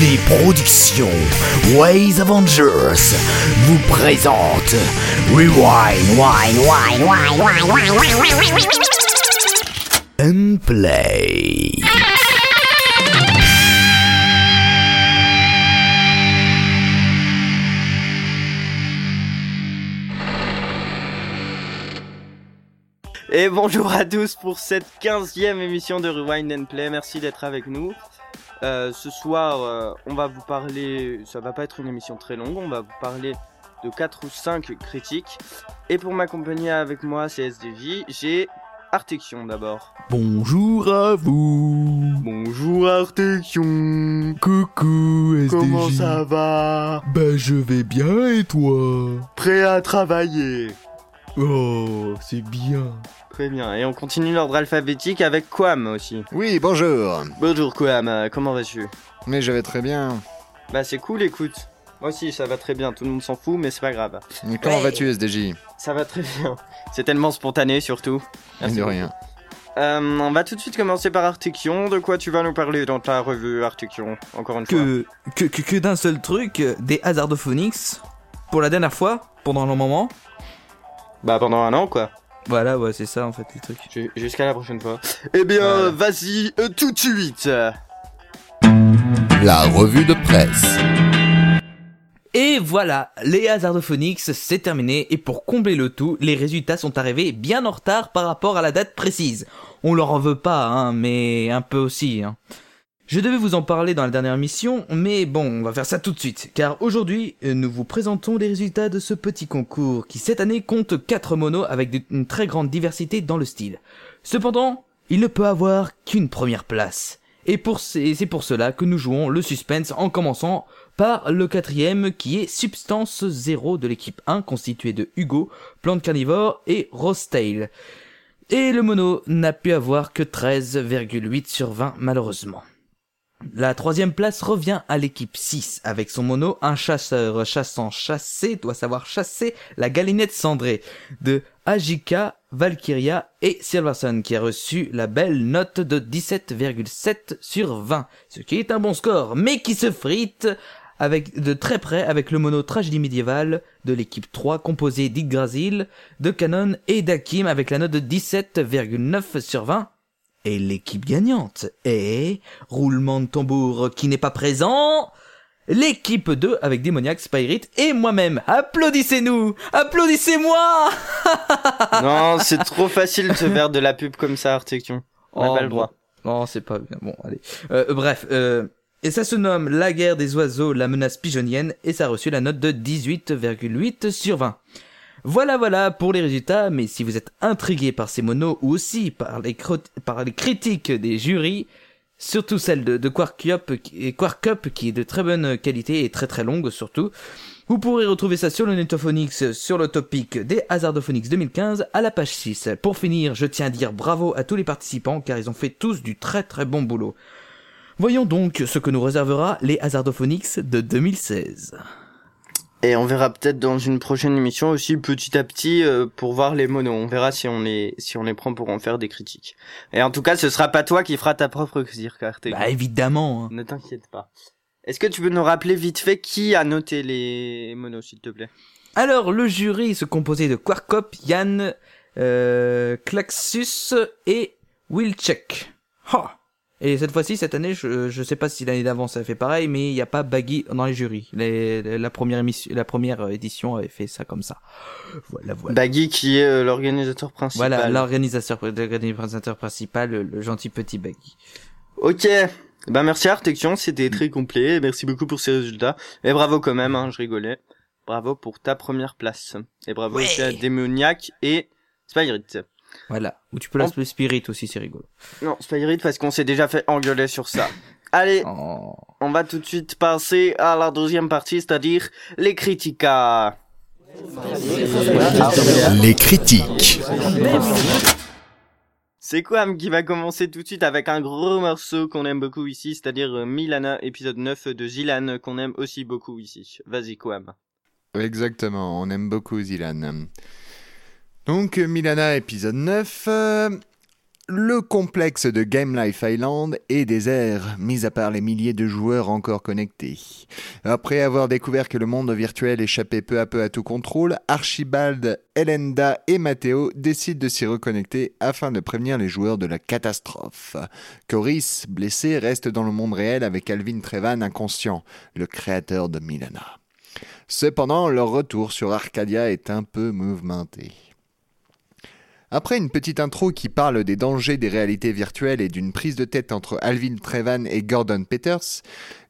Les productions Ways Avengers vous présentent Rewind, Wine, Wine, Wine, Wine, Wine, Wine, and Play. Et bonjour à tous pour cette 15e émission de Rewind and Play. Merci d'être avec nous. Euh, ce soir, euh, on va vous parler, ça va pas être une émission très longue, on va vous parler de 4 ou 5 critiques. Et pour m'accompagner avec moi, c'est SDJ, j'ai Artection d'abord. Bonjour à vous. Bonjour Artection. Coucou SDJ. Comment ça va? Bah je vais bien et toi? Prêt à travailler Oh, c'est bien. Très bien. Et on continue l'ordre alphabétique avec Quam aussi. Oui, bonjour. Bonjour Quam, euh, comment vas-tu? Mais je vais très bien. Bah c'est cool, écoute. Moi aussi, ça va très bien. Tout le monde s'en fout, mais c'est pas grave. Et comment Ouais. vas-tu, SDJ Ça va très bien. C'est tellement spontané, surtout. Merci De beaucoup. rien. Euh, on va tout de suite commencer par Artection. De quoi tu vas nous parler dans ta revue Artection Encore une fois? que, que, que, d'un seul truc, des Hazardophonics, pour la dernière fois, pendant un long moment. Bah pendant un an, quoi. Voilà, ouais, c'est ça en fait le truc. Ju- Jusqu'à la prochaine fois. Eh bien, vas-y, euh, tout de suite. La revue de presse. Et voilà, les Hazardophonics, c'est terminé, et pour combler le tout, les résultats sont arrivés bien en retard par rapport à la date précise. On leur en veut pas, hein, mais un peu aussi, hein. Je devais vous en parler dans la dernière mission, mais bon, on va faire ça tout de suite, car aujourd'hui, euh, nous vous présentons les résultats de ce petit concours, qui cette année compte 4 monos avec une très grande diversité dans le style. Cependant, il ne peut avoir qu'une première place. Et c'est pour cela que nous jouons le suspense en commençant par le quatrième qui est Substance Zero de l'équipe 1 constitué de Hugo, Plante Carnivore et Rostail. Et le mono n'a pu avoir que 13,8 sur 20 malheureusement. La troisième place revient à l'équipe 6 avec son mono un chasseur chassant chassé doit savoir chasser la galinette cendrée de Ajika, Valkyria et Silverson qui a reçu la belle note de 17,7 sur 20, ce qui est un bon score, mais qui se frite avec de très près avec le mono tragédie médiévale de l'équipe 3 composé d'Yggdrasil, de Canon et d'Akim avec la note de 17,9 sur 20. Et l'équipe gagnante est, roulement de tambour qui n'est pas présent, l'équipe 2 avec Démoniac, Spirit et moi-même. Applaudissez-nous Applaudissez-moi non, c'est trop facile de se faire de la pub comme ça, Artection. On n'a Oh, pas le bon. droit. Non, c'est pas bien. Bon, allez. Euh, bref, euh, et ça se nomme La guerre des oiseaux, la menace pigeonnienne, et ça a reçu la note de 18,8 sur 20. Voilà, voilà pour les résultats, mais si vous êtes intrigué par ces monos ou aussi par les, critiques des jurys, surtout celle de, Quark Up, qui- et Quark Up, qui est de très bonne qualité et très très longue surtout, vous pourrez retrouver ça sur le Netophonix sur le topic des Hazardophonix 2015 à la page 6. Pour finir, je tiens à dire bravo à tous les participants car ils ont fait tous du très très bon boulot. Voyons donc ce que nous réservera les Hazardophonix de 2016. Et on verra peut-être dans une prochaine émission aussi petit à petit euh, pour voir les monos. On verra si on les si on les prend pour en faire des critiques. Et en tout cas, ce sera pas toi qui feras ta propre critique. Bah évidemment. hein. Ne t'inquiète pas. Est-ce que tu peux nous rappeler vite fait qui a noté les monos, s'il te plaît? Alors le jury se composait de Quarkop, Yann, euh, Klaxus et Wilczek. Ha et cette fois-ci, cette année, je, je sais pas si l'année d'avant ça a fait pareil, mais il n'y a pas Baggy dans les jurys. Les- la première émission, la première édition avait fait ça comme ça. Voilà, voilà. Baggy qui est euh, l'organisateur principal. Voilà, l'organisateur, l'organisateur principal, le, le gentil petit Baggy. Ok. Bah merci Artection, c'était très complet. Merci beaucoup pour ces résultats. Et bravo quand même, hein, je rigolais. Bravo pour ta première place. Et bravo Ouais. aussi à Démoniac et Spirit. Voilà. Ou tu peux l'appeler Spirit aussi, c'est rigolo. Non, Spirit parce qu'on s'est déjà fait engueuler sur ça. Allez, Oh. on va tout de suite passer à la deuxième partie, c'est-à-dire les critiques. Les critiques. C'est Quam qui va commencer tout de suite avec un gros morceau qu'on aime beaucoup ici, c'est-à-dire euh, Milana, épisode 9 de Zilan, qu'on aime aussi beaucoup ici. Vas-y Quam. Exactement, on aime beaucoup Zilan. Donc, euh, Milana, épisode 9. euh, Le complexe de Game Life Island est désert, mis à part les milliers de joueurs encore connectés. Après avoir découvert que le monde virtuel échappait peu à peu à tout contrôle, Archibald, Elenda et Matteo décident de s'y reconnecter afin de prévenir les joueurs de la catastrophe. Coris, blessé, reste dans le monde réel avec Alvin Trevan inconscient, le créateur de Milana. Cependant, leur retour sur Arcadia est un peu mouvementé. Après une petite intro qui parle des dangers des réalités virtuelles et d'une prise de tête entre Alvin Trevan et Gordon Peters,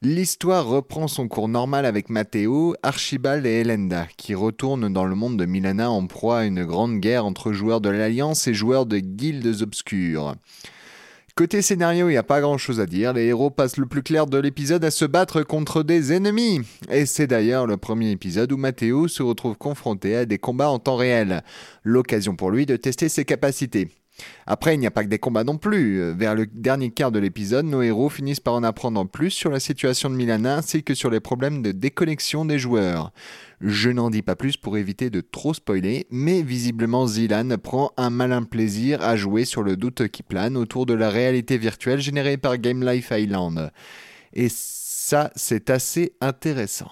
l'histoire reprend son cours normal avec Matteo, Archibald et Elenda, qui retournent dans le monde de Milana en proie à une grande guerre entre joueurs de l'Alliance et joueurs de guildes obscures. Côté scénario, il n'y a pas grand chose à dire. Les héros passent le plus clair de l'épisode à se battre contre des ennemis. Et c'est d'ailleurs le premier épisode où Matteo se retrouve confronté à des combats en temps réel. L'occasion pour lui de tester ses capacités. Après, il n'y a pas que des combats non plus. Vers le dernier quart de l'épisode, nos héros finissent par en apprendre plus sur la situation de Milana ainsi que sur les problèmes de déconnexion des joueurs. Je n'en dis pas plus pour éviter de trop spoiler, mais visiblement Zilan prend un malin plaisir à jouer sur le doute qui plane autour de la réalité virtuelle générée par Game Life Island. Et ça, c'est assez intéressant.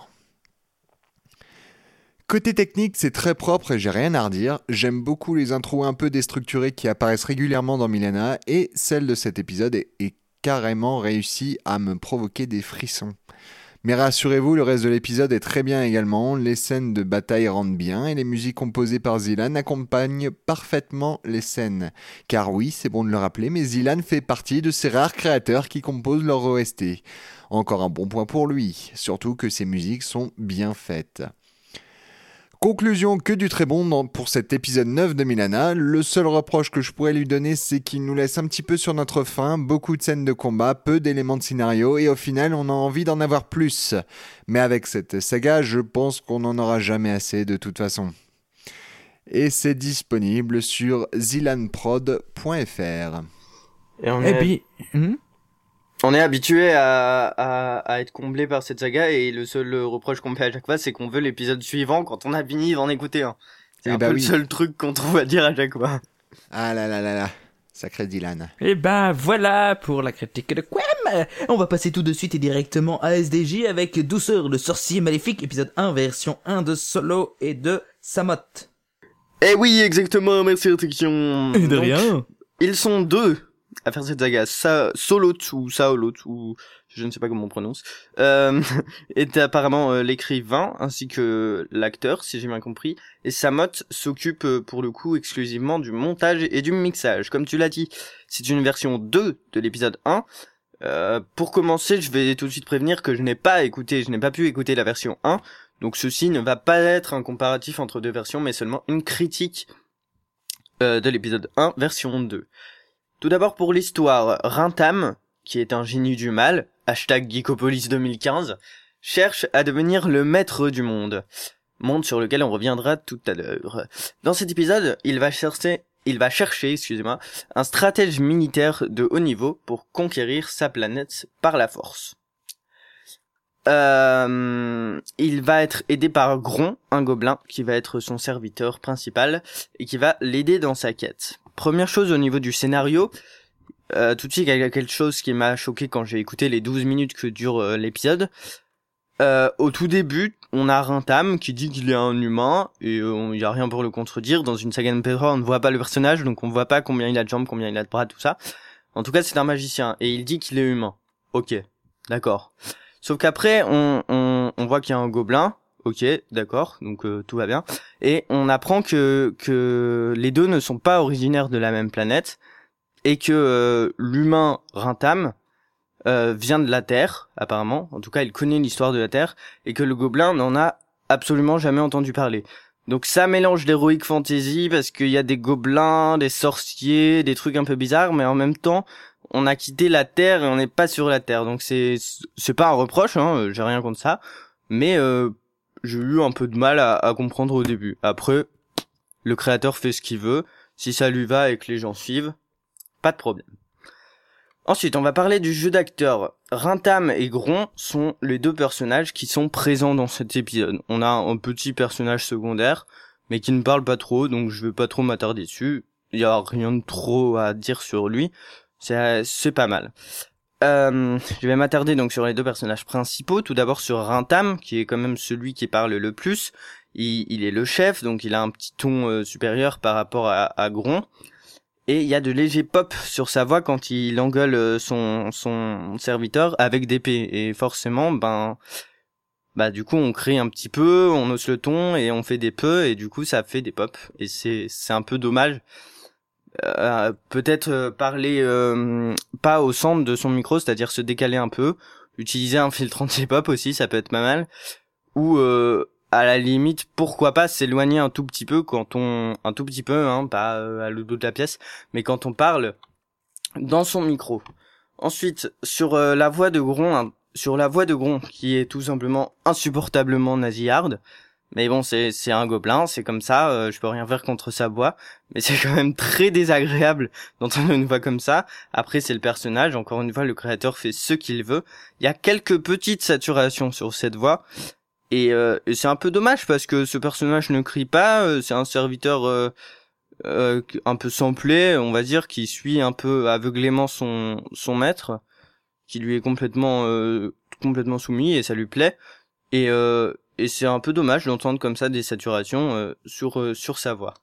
Côté technique, c'est très propre et j'ai rien à redire. J'aime beaucoup les intros un peu déstructurées qui apparaissent régulièrement dans Milena et celle de cet épisode est, carrément réussie à me provoquer des frissons. Mais rassurez-vous, le reste de l'épisode est très bien également, les scènes de bataille rendent bien et les musiques composées par Zilan accompagnent parfaitement les scènes. Car oui, c'est bon de le rappeler, mais Zilan fait partie de ces rares créateurs qui composent leur OST. Encore un bon point pour lui, surtout que ses musiques sont bien faites. Conclusion que du très bon pour cet épisode 9 de Milana. Le seul reproche que je pourrais lui donner, c'est qu'il nous laisse un petit peu sur notre faim, beaucoup de scènes de combat, peu d'éléments de scénario, et au final, on a envie d'en avoir plus. Mais avec cette saga, je pense qu'on n'en aura jamais assez de toute façon. Et c'est disponible sur zilanprod.fr. Et on hmm? On est habitué à, à, à être comblé par cette saga et le seul reproche qu'on fait à chaque fois, c'est qu'on veut l'épisode suivant quand on a fini d'en écouter un. C'est Eh un bah peu oui. le seul truc qu'on trouve à dire à chaque fois. Ah là là là là, sacré Dylan. Et ben voilà pour la critique de Quem On va passer tout de suite et directement à SDJ avec Douceur, le sorcier maléfique, épisode 1, version 1 de Solo et de Samot. Eh oui, exactement, merci Restriction. Et de Donc, rien Ils sont deux à faire cette saga. Sa Solot ou Saolot ou je ne sais pas comment on prononce, euh, est apparemment euh, l'écrivain ainsi que l'acteur, si j'ai bien compris. Et Samot s'occupe euh, pour le coup exclusivement du montage et du mixage. Comme tu l'as dit, c'est une version 2 de l'épisode 1. Euh, pour commencer, je vais tout de suite prévenir que je n'ai pas écouté, je n'ai pas pu écouter la version 1. Donc ceci ne va pas être un comparatif entre deux versions, mais seulement une critique de l'épisode 1, version 2. Tout d'abord pour l'histoire, Rintam, qui est un génie du mal, hashtag Geekopolis 2015, cherche à devenir le maître du monde. Monde sur lequel on reviendra tout à l'heure. Dans cet épisode, il va chercher, il va chercher, excusez-moi, un stratège militaire de haut niveau pour conquérir sa planète par la force. Euh, il va être aidé par Gron, un gobelin, qui va être son serviteur principal et qui va l'aider dans sa quête. Première chose au niveau du scénario, euh, tout de suite il y a quelque chose qui m'a choqué quand j'ai écouté les 12 minutes que dure euh, l'épisode. Euh, au tout début, on a Rintam qui dit qu'il est un humain et il y a rien pour le contredire. Dans une saga de Pedro, on ne voit pas le personnage, donc on voit pas combien il a de jambes, combien il a de bras, tout ça. En tout cas, c'est un magicien et il dit qu'il est humain. Ok, d'accord. Sauf qu'après, on, on, on voit qu'il y a un gobelin. Ok, d'accord, donc euh, tout va bien. Et on apprend que, que les deux ne sont pas originaires de la même planète et que euh, l'humain Rintam euh, vient de la Terre, apparemment. En tout cas, il connaît l'histoire de la Terre et que le gobelin n'en a absolument jamais entendu parler. Donc ça mélange l'heroic fantasy parce qu'il y a des gobelins, des sorciers, des trucs un peu bizarres, mais en même temps, on a quitté la Terre et on n'est pas sur la Terre. Donc c'est c'est pas un reproche, hein, j'ai rien contre ça, mais euh, j'ai eu un peu de mal à, comprendre au début. Après, le créateur fait ce qu'il veut. Si ça lui va et que les gens suivent, pas de problème. Ensuite, on va parler du jeu d'acteurs. Rintam et Gron sont les deux personnages qui sont présents dans cet épisode. On a un petit personnage secondaire, mais qui ne parle pas trop, donc je vais pas trop m'attarder dessus. il a rien de trop à dire sur lui. C'est pas mal. Euh, je vais m'attarder donc sur les deux personnages principaux. Tout d'abord sur Rintam, qui est quand même celui qui parle le plus. Il, il est le chef, donc il a un petit ton euh, supérieur par rapport à, Gron. Et il y a de légers pop sur sa voix quand il engueule euh, son, serviteur avec d'épée. Et forcément, ben, bah du coup on crée un petit peu, on hausse le ton et on fait des peu et du coup ça fait des pop. Et c'est c'est un peu dommage. Euh, peut-être euh, parler euh, pas au centre de son micro, c'est-à-dire se décaler un peu, utiliser un filtre anti-pop aussi, ça peut être pas mal. Ou euh, à la limite, pourquoi pas s'éloigner un tout petit peu quand on, un tout petit peu, hein, pas euh, à l'autre bout de la pièce, mais quand on parle dans son micro. Ensuite, sur euh, la voix de Gron, sur la voix de Gron, qui est tout simplement insupportablement nasillarde. Mais bon, c'est c'est un gobelin, c'est comme ça. euh, je peux rien faire contre sa voix, mais c'est quand même très désagréable d'entendre une voix comme ça. Après, c'est le personnage. Encore une fois, le créateur fait ce qu'il veut. Il y a quelques petites saturations sur cette voix. Et, euh, c'est un peu dommage parce que ce personnage ne crie pas. euh, c'est un serviteur euh, euh, un peu samplé, on va dire, qui suit un peu aveuglément son son maître, qui lui est complètement euh, complètement soumis et ça lui plaît. Et euh, et c'est un peu dommage d'entendre comme ça des saturations euh, sur euh, sur sa voix.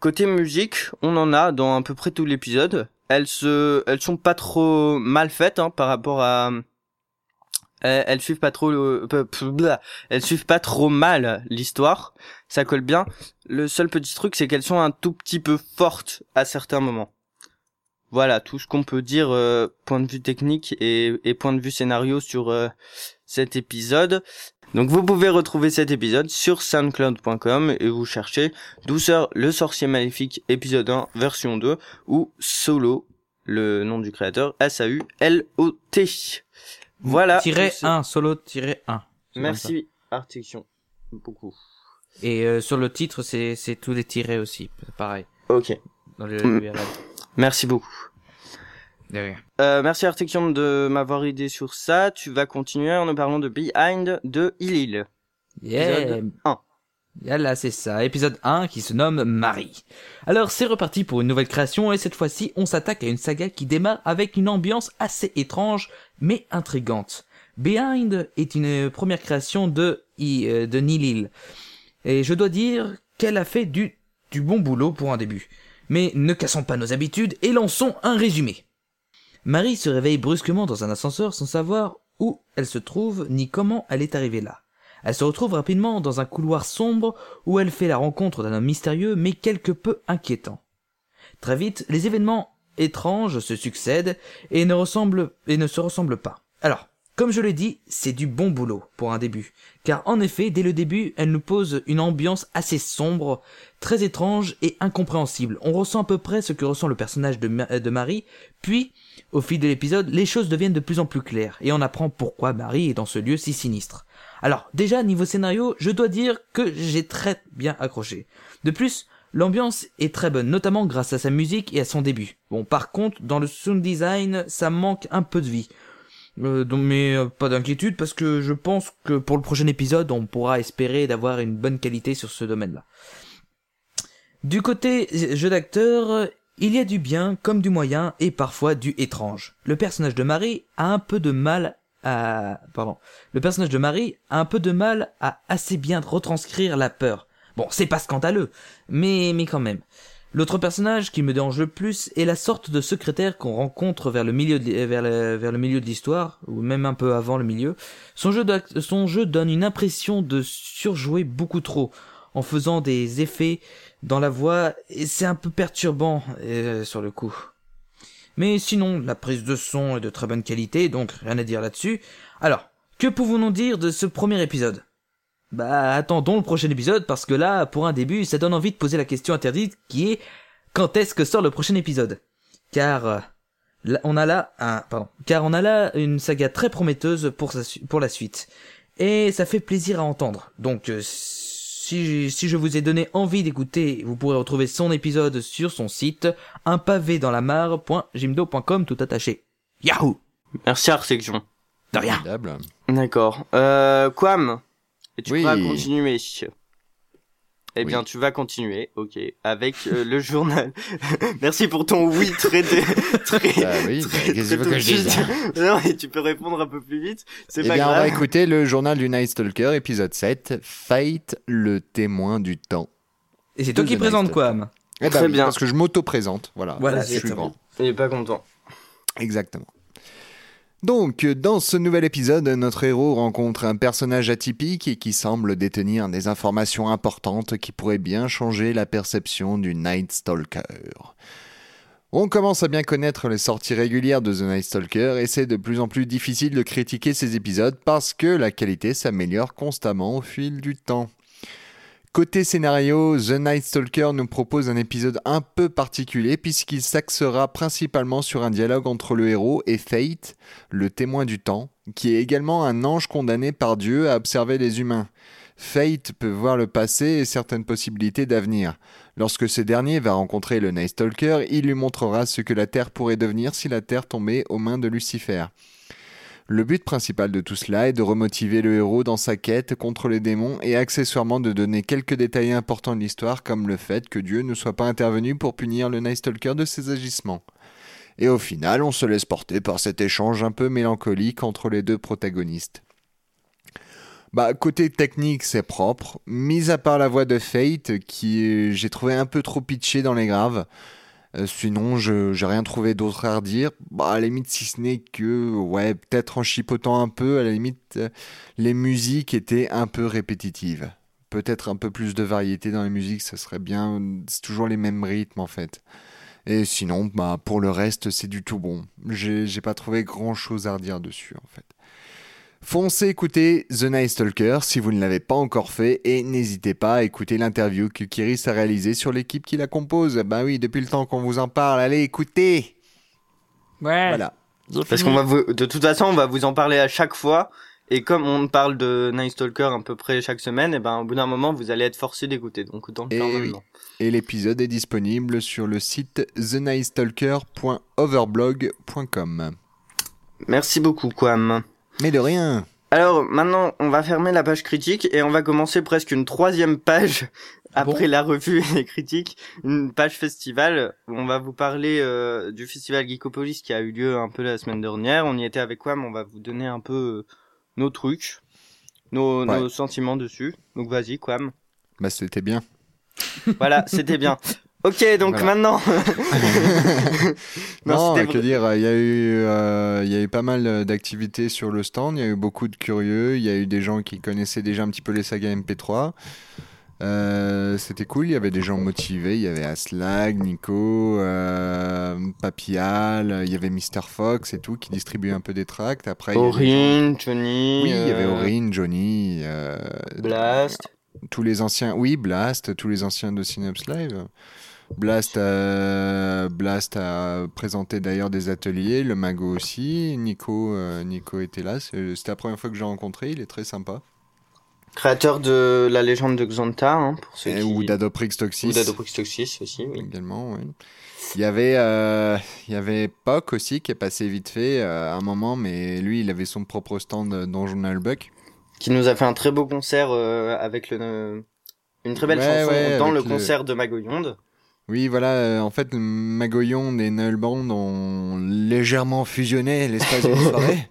Côté musique, on en a dans à peu près tout l'épisode. Elles se, elles sont pas trop mal faites hein, par rapport à. Elles, elles suivent pas trop, blah. elles suivent pas trop mal l'histoire. Ça colle bien. Le seul petit truc, c'est qu'elles sont un tout petit peu fortes à certains moments. Voilà tout ce qu'on peut dire euh, point de vue technique et, point de vue scénario sur euh, cet épisode. Donc vous pouvez retrouver cet épisode sur soundcloud.com et vous cherchez Douceur le sorcier maléfique épisode 1 version 2 ou Solo le nom du créateur S A U L O T. Voilà. Ce- 1, solo tiret 1. Merci Artiction. Beaucoup. Et euh, sur le titre, c'est c'est tous les tirets aussi, pareil. OK. Dans le Mm. Merci beaucoup. De rien. Euh, merci Artiction de m'avoir aidé sur ça. Tu vas continuer en nous parlant de Behind de Ilil. Yeah. Épisode 1. Voilà, c'est ça. Épisode 1 qui se nomme Marie. Alors, c'est reparti pour une nouvelle création et cette fois-ci, on s'attaque à une saga qui démarre avec une ambiance assez étrange mais intrigante. Behind est une première création de, I- euh, de Nilil. Et je dois dire qu'elle a fait du, du bon boulot pour un début. Mais ne cassons pas nos habitudes et lançons un résumé. Marie se réveille brusquement dans un ascenseur sans savoir où elle se trouve ni comment elle est arrivée là. Elle se retrouve rapidement dans un couloir sombre où elle fait la rencontre d'un homme mystérieux mais quelque peu inquiétant. Très vite, les événements étranges se succèdent et ne ressemblent et ne se ressemblent pas. Alors, comme je l'ai dit, c'est du bon boulot pour un début, car en effet, dès le début, elle nous pose une ambiance assez sombre, très étrange et incompréhensible. On ressent à peu près ce que ressent le personnage de, Ma- de Marie, puis, au fil de l'épisode, les choses deviennent de plus en plus claires, et on apprend pourquoi Marie est dans ce lieu si sinistre. Alors, déjà, niveau scénario, je dois dire que j'ai très bien accroché. De plus, l'ambiance est très bonne, notamment grâce à sa musique et à son début. Bon, par contre, dans le sound design, ça manque un peu de vie. Euh, donc, mais euh, pas d'inquiétude parce que je pense que pour le prochain épisode, on pourra espérer d'avoir une bonne qualité sur ce domaine-là. Du côté jeu d'acteur, il y a du bien comme du moyen et parfois du étrange. Le personnage de Marie a un peu de mal à... Pardon. Le personnage de Marie a un peu de mal à assez bien retranscrire la peur. Bon, c'est pas scandaleux, mais, mais quand même. L'autre personnage qui me dérange le plus est la sorte de secrétaire qu'on rencontre vers le milieu de, l'histoire, ou même un peu avant le milieu. Son jeu, d'ac- son jeu donne une impression de surjouer beaucoup trop, en faisant des effets dans la voix, et c'est un peu perturbant euh, sur le coup. Mais sinon, la prise de son est de très bonne qualité, donc rien à dire là-dessus. Alors, que pouvons-nous dire de ce premier épisode? Bah, attendons le prochain épisode, parce que là, pour un début, ça donne envie de poser la question interdite qui est quand est-ce que sort le prochain épisode? Car euh, là, on a là un pardon, car on a là une saga très prometteuse pour sa pour la suite. Et ça fait plaisir à entendre. Donc euh, si si je vous ai donné envie d'écouter, vous pourrez retrouver son épisode sur son site un pavé dans la mare.jimdo.com tout attaché. Yahoo Merci Arsection. De rien. D'accord. Euh, Quam? Et tu Oui. pourras continuer. Eh Oui. bien, tu vas continuer, ok, avec euh, le journal. Merci pour ton oui très dé- très. Bah oui, très- très que je dise tout- Non, mais tu peux répondre un peu plus vite. C'est Eh pas bien, on va écouter le journal du Night Stalker, épisode 7, Fate, le témoin du temps. Et c'est toi qui présente Night Quam. Eh ben Très oui, bien. Parce que je m'auto-présente, voilà. Voilà, je suis grand. Il est pas content. Exactement. Donc, dans ce nouvel épisode, notre héros rencontre un personnage atypique et qui semble détenir des informations importantes qui pourraient bien changer la perception du Night Stalker. On commence à bien connaître les sorties régulières de The Night Stalker et c'est de plus en plus difficile de critiquer ces épisodes parce que la qualité s'améliore constamment au fil du temps. Côté scénario, The Night Stalker nous propose un épisode un peu particulier puisqu'il s'axera principalement sur un dialogue entre le héros et Fate, le témoin du temps, qui est également un ange condamné par Dieu à observer les humains. Fate peut voir le passé et certaines possibilités d'avenir. Lorsque ce dernier va rencontrer le Night Stalker, il lui montrera ce que la Terre pourrait devenir si la Terre tombait aux mains de Lucifer. Le but principal de tout cela est de remotiver le héros dans sa quête contre les démons et accessoirement de donner quelques détails importants de l'histoire comme le fait que Dieu ne soit pas intervenu pour punir le Night Stalker de ses agissements. Et au final, on se laisse porter par cet échange un peu mélancolique entre les deux protagonistes. Bah, côté technique, c'est propre, mis à part la voix de Fate, qui j'ai trouvé un peu trop pitchée dans les graves. Euh, sinon, je j'ai rien trouvé d'autre à redire. Bah, à la limite, si ce n'est que, ouais, peut-être en chipotant un peu, à la limite, euh, les musiques étaient un peu répétitives. Peut-être un peu plus de variété dans les musiques, ça serait bien. C'est toujours les mêmes rythmes, en fait. Et sinon, bah, pour le reste, c'est du tout bon. J'ai pas trouvé grand chose à redire dessus, en fait. Foncez écouter The Night Stalker si vous ne l'avez pas encore fait et n'hésitez pas à écouter l'interview que Kiris a réalisée sur l'équipe qui la compose. Bah oui, depuis le temps qu'on vous en parle, allez écoutez Ouais. Voilà. Parce qu'on va vous, de toute façon, on va vous en parler à chaque fois. Et comme on parle de Night Stalker à peu près chaque semaine, et ben, au bout d'un moment, vous allez être forcé d'écouter. Donc, autant le faire Eh oui. maintenant. Et l'épisode est disponible sur le site thenightstalker.overblog.com. Merci beaucoup, Quam. Mais de rien Alors, maintenant, on va fermer la page critique et on va commencer presque une troisième page après la revue et les critiques, une page festival où on va vous parler euh, du festival Geekopolis qui a eu lieu un peu la semaine dernière. On y était avec Quam, on va vous donner un peu euh, nos trucs, nos, Ouais. nos sentiments dessus. Donc vas-y, Quam. Bah c'était bien. Voilà, c'était bien. Ok, donc Voilà. maintenant. Non, c'était que dire, il y, a eu, euh, il y a eu pas mal d'activités sur le stand, il y a eu beaucoup de curieux, il y a eu des gens qui connaissaient déjà un petit peu les sagas MP3. Euh, C'était cool, il y avait des gens motivés, il y avait Aslag, Nico, euh, Papial, il y avait Mr. Fox et tout qui distribuaient un peu des tracts. Après, Johnny. Oui, il y avait euh, Aurine, Johnny, euh, Blast. tous les anciens, oui, Blast, tous les anciens de Synops Live. Blast a, Blast a présenté d'ailleurs des ateliers, le Mago aussi, Nico, euh, Nico était là, c'est- c'était la première fois que j'ai rencontré, il est très sympa. Créateur de la légende de Xanta, hein, pour ceux qui... Ou d'Adoprix Toxis. Ou d'Adoprix Toxis aussi, oui. également, oui. Il y avait, euh, il y avait Poc aussi qui est passé vite fait euh, à un moment, mais lui, il avait son propre stand dans Journal Buck. Qui nous a fait un très beau concert euh, avec le... Une très belle Ouais, chanson ouais, dans le avec le- concert de Magoyonde. Oui, voilà, euh, en fait, Magoyon et Nullband ont légèrement fusionné l'espace d'une soirée.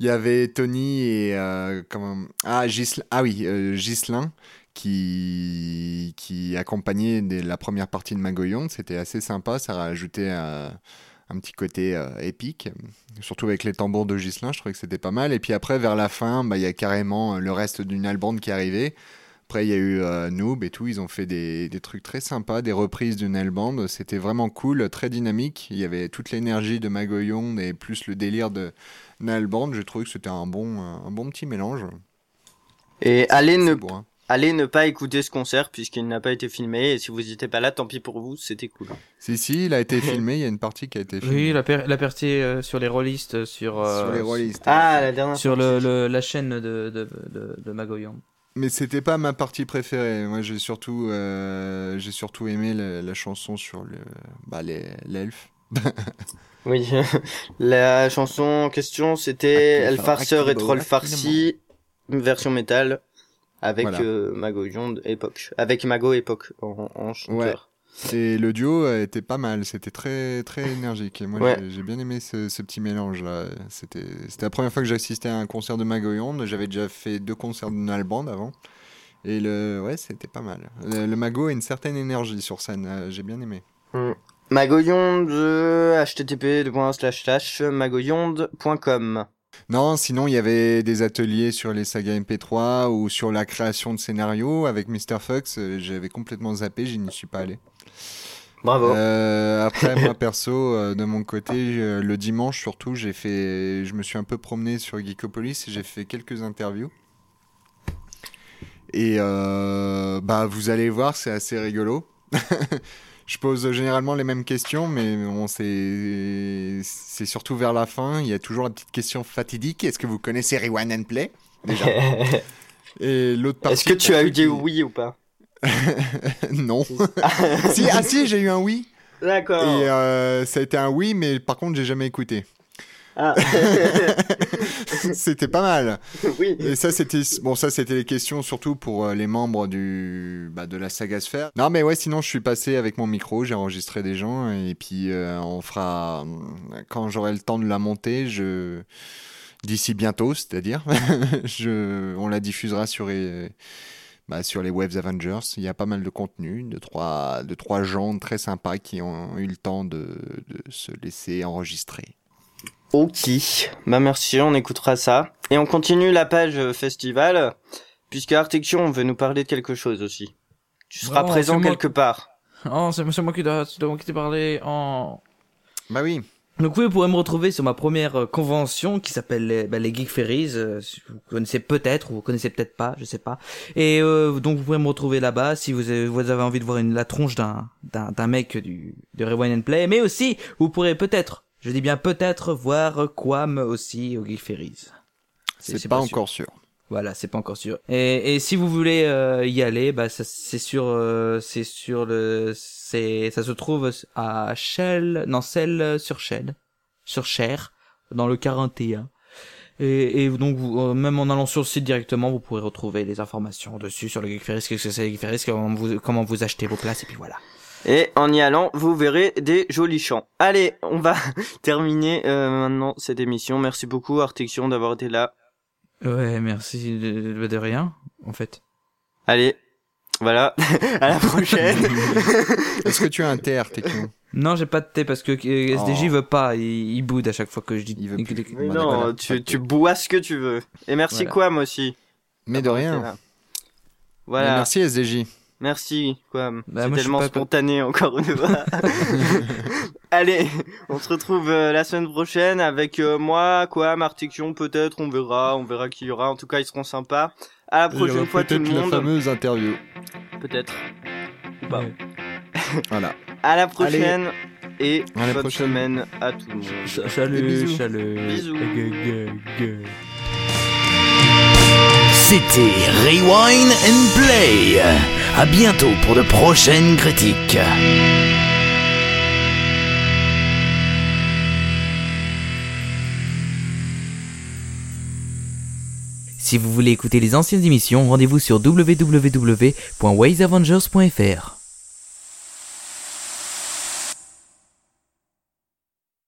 Il y avait Tony et euh, comment ah ah oui euh, Ghislain qui qui accompagnait des- la première partie de Magoyon c'était assez sympa ça rajoutait euh, un petit côté euh, épique. Surtout avec les tambours de Ghislain je trouvais que c'était pas mal. Et puis après vers la fin bah il y a carrément le reste d'une albande qui arrivé après, il y a eu euh, Noob et tout. Ils ont fait des, des trucs très sympas, des reprises d'une L-band. C'était vraiment cool, très dynamique. Il y avait toute l'énergie de Magoyon et plus le délire de Band. J'ai trouvé que c'était un bon, un bon petit mélange. Et allez ne, hein. allez ne pas écouter ce concert puisqu'il n'a pas été filmé. Et si vous n'étiez pas là, tant pis pour vous, c'était cool. Si, si, il a été filmé. Il y a une partie qui a été filmée. Oui, la, per- la partie euh, sur les rollistes, euh, sur, euh, sur les rollistes. Ah, la dernière sur fois. le, le- la chaîne de, de, de, de Magoyan. Mais c'était pas ma partie préférée. Moi, j'ai surtout, euh, j'ai surtout aimé la, la chanson sur le, bah, les- l'elfe. Oui, la chanson en question c'était El Farceur et Troll. Farci, version métal. avec Voilà. euh, Mago époque, avec Mago époque en, en chanteur. Et le duo était pas mal, c'était très très énergique. Et moi Ouais. j'ai- bien aimé ce, ce petit mélange là. C'était c'était la première fois que j'assistais à un concert de Magoyonde. J'avais déjà fait deux concerts de Nalband avant. Et le ouais, c'était pas mal. Le, le Mago a une certaine énergie sur scène, euh, j'ai bien aimé. Mago Yonde, euh, http://magoyonde.com. Non, sinon il y avait des ateliers sur les sagas MP3 ou sur la création de scénarios avec Mr. Fox. euh, J'avais complètement zappé, je n'y suis pas allé. Bravo. Euh, après, moi perso, euh, de mon côté, le dimanche surtout, j'ai fait, je me suis un peu promené sur Geekopolis et j'ai fait quelques interviews. Et euh, bah, vous allez voir, c'est assez rigolo. je pose généralement les mêmes questions, mais c'est surtout vers la fin. Il y a toujours la petite question fatidique. Est-ce que vous connaissez Rewind and Play déjà? Et l'autre partie. Est-ce que tu as eu qui- des oui ou pas? Non. si, ah si, j'ai eu un oui. D'accord. Et euh, ça a été un oui, mais par contre, j'ai jamais écouté. Ah. c'était pas mal. oui. Et ça, c'était bon, ça, c'était les questions surtout pour euh, les membres du bah, de la saga Sphère. Non, mais ouais, sinon, je suis passé avec mon micro, j'ai enregistré des gens, et puis euh, on fera quand j'aurai le temps de la monter, je d'ici bientôt, c'est-à-dire, je, on la diffusera sur bah, sur les Waves Avengers. Il y a pas mal de contenu, de trois de trois gens très sympas qui ont eu le temps de, de se laisser enregistrer. Ok. Bah merci, on écoutera ça. Et on continue la page euh, festival, puisque Artection veut nous parler de quelque chose aussi. Tu seras Vraiment, présent quelque part. Oh, c'est moi qui dois, qui t'ai parlé en... Bah oui. Donc vous pourrez me retrouver sur ma première euh, convention qui s'appelle les, bah, les Geek Ferries. euh, vous connaissez peut-être ou vous connaissez peut-être pas, je sais pas. Et euh, donc vous pourrez me retrouver là-bas si vous avez, vous avez envie de voir une, la tronche d'un d'un mec du de Rewind and Play. Mais aussi, vous pourrez peut-être, je dis bien peut-être, voir Quam aussi au Geek Ferries. C'est pas, sûr. encore sûr. Voilà, c'est pas encore sûr. Et, et si vous voulez euh, y aller, bah c'est sur euh, c'est sur le c'est ça se trouve à Shell, non Celle sur Shell, sur Cher dans le 41. Et, et donc vous, euh, même en allant sur le site directement, vous pourrez retrouver les informations dessus sur le Geek qu'est-ce que c'est le Geek comment vous comment vous achetez vos places et puis voilà. Et en y allant, vous verrez des jolis chants. Allez, on va terminer euh, maintenant cette émission. Merci beaucoup Artection d'avoir été là. Ouais, merci de, de rien en fait. Allez, voilà. à la prochaine. Est-ce que tu as un Techno Non, j'ai pas de thé parce que euh, SDJ Oh. veut pas, il, il boude à chaque fois que je dis. Il veut plus. Mais Bon, non, tu, tu bois ce que tu veux. Et merci Voilà. Quam aussi? Mais de rien. Mais Voilà. Merci SDJ. Merci, Quam. Bah, c'est tellement pas- spontané, encore une fois. Allez, on se retrouve euh, la semaine prochaine avec euh, moi, Quam, Artiction, peut-être, on verra, on verra qui y aura. En tout cas, ils seront sympas. À la prochaine fois, tout le peut-être la monde. fameuse interview. Peut-être. Bah, Voilà. À la prochaine. Et À la bonne prochaine. semaine à tout le monde. Salut, bisous. salut. C'était Rewind and Play. À bientôt pour de prochaines critiques. Si vous voulez écouter les anciennes émissions, rendez-vous sur www.waysavengers.fr.